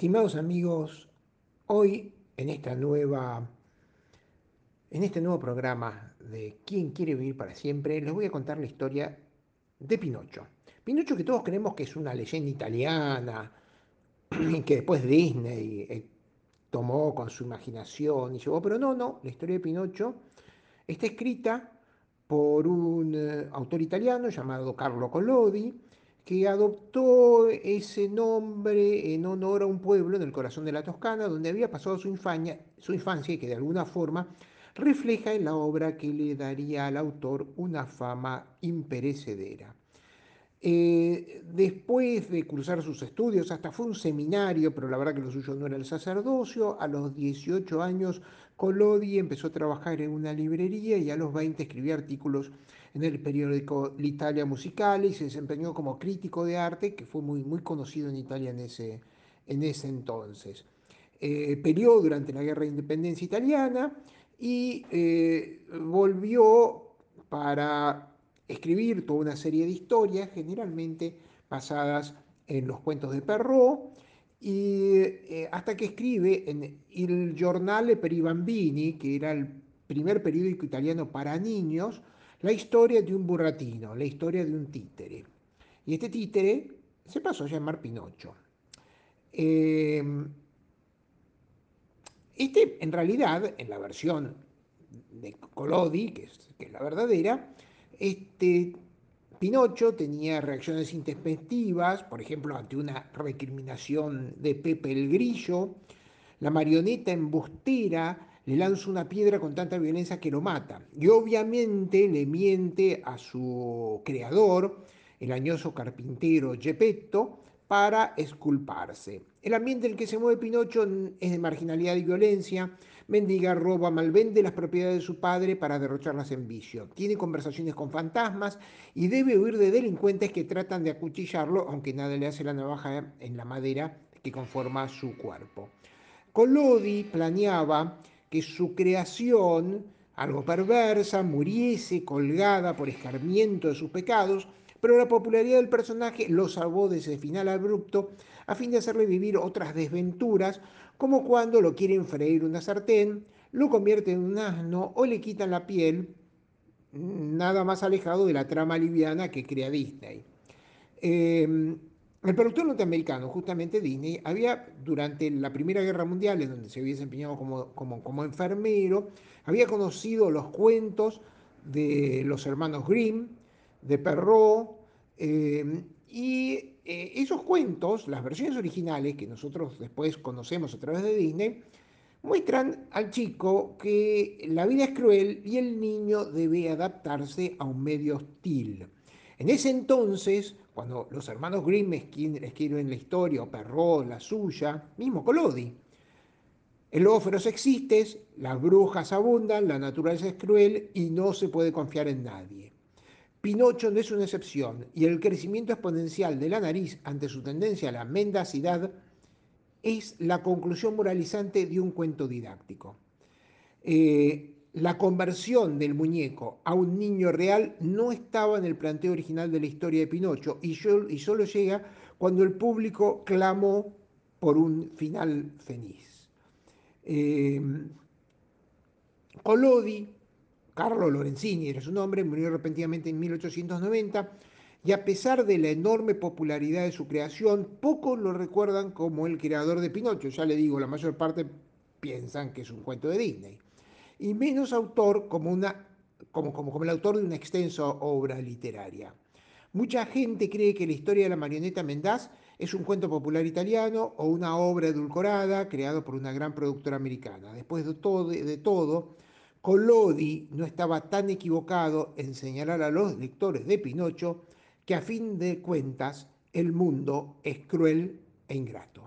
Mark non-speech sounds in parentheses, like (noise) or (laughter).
Estimados amigos, hoy en esta nueva en este nuevo programa de ¿Quién quiere vivir para siempre? les voy a contar la historia de Pinocho. Pinocho que todos creemos que es una leyenda italiana, (clears throat) que después Disney eh, tomó con su imaginación y llevó, pero no, no, la historia de Pinocho está escrita por un eh, autor italiano llamado Carlo Collodi, que adoptó ese nombre en honor a un pueblo en el corazón de la Toscana, donde había pasado su infancia, su infancia y que de alguna forma refleja en la obra que le daría al autor una fama imperecedera. Eh, después de cursar sus estudios, hasta fue un seminario, pero la verdad que lo suyo no era el sacerdocio, a los 18 años Collodi empezó a trabajar en una librería y a los 20 escribía artículos en el periódico L'Italia Musicale y se desempeñó como crítico de arte, que fue muy, muy conocido en Italia en ese, en ese entonces. Eh, peleó durante la Guerra de Independencia Italiana y eh, volvió para escribir toda una serie de historias, generalmente basadas en los cuentos de Perrault, y eh, hasta que escribe en Il Giornale per i Bambini, que era el primer periódico italiano para niños, la historia de un burratino, la historia de un títere. Y este títere se pasó a llamar Pinocho. Eh, este, en realidad, en la versión de es, que es la verdadera, este Pinocho tenía reacciones intempestivas, por ejemplo, ante una recriminación de Pepe el Grillo. La marioneta embustera le lanza una piedra con tanta violencia que lo mata. Y obviamente le miente a su creador, el añoso carpintero Geppetto, para esculparse. El ambiente en el que se mueve Pinocho es de marginalidad y violencia, mendiga, roba, malvende las propiedades de su padre para derrocharlas en vicio. Tiene conversaciones con fantasmas y debe huir de delincuentes que tratan de acuchillarlo, aunque nada le hace la navaja en la madera que conforma su cuerpo. Collodi planeaba que su creación, algo perversa, muriese colgada por escarmiento de sus pecados, pero la popularidad del personaje lo salvó de ese final abrupto a fin de hacerle vivir otras desventuras, como cuando lo quieren freír una sartén, lo convierten en un asno o le quitan la piel, nada más alejado de la trama liviana que crea Disney. Eh, el productor norteamericano, justamente Disney, había durante la Primera Guerra Mundial, en donde se había desempeñado como, como, enfermero, había conocido los cuentos de los hermanos Grimm, de Perrault, eh, y eh, esos cuentos, las versiones originales que nosotros después conocemos a través de Disney, muestran al chico que la vida es cruel y el niño debe adaptarse a un medio hostil. En ese entonces, cuando los hermanos Grimm escriben la historia, o Perrault la suya, mismo Collodi, el lobo feroz existe, las brujas abundan, la naturaleza es cruel y no se puede confiar en nadie. Pinocho no es una excepción y el crecimiento exponencial de la nariz ante su tendencia a la mendacidad es la conclusión moralizante de un cuento didáctico. Eh, la conversión del muñeco a un niño real no estaba en el planteo original de la historia de Pinocho y, solo llega cuando el público clamó por un final feliz. Eh, Collodi, Carlo Lorenzini era su nombre, murió repentinamente en 1890 y a pesar de la enorme popularidad de su creación, pocos lo recuerdan como el creador de Pinocho. Ya le digo, la mayor parte piensan que es un cuento de Disney y menos autor como, una, como, como, como el autor de una extensa obra literaria. Mucha gente cree que la historia de la marioneta Mendaz es un cuento popular italiano o una obra edulcorada creada por una gran productora americana. Después de todo, de todo, Collodi no estaba tan equivocado en señalar a los lectores de Pinocho que a fin de cuentas el mundo es cruel e ingrato.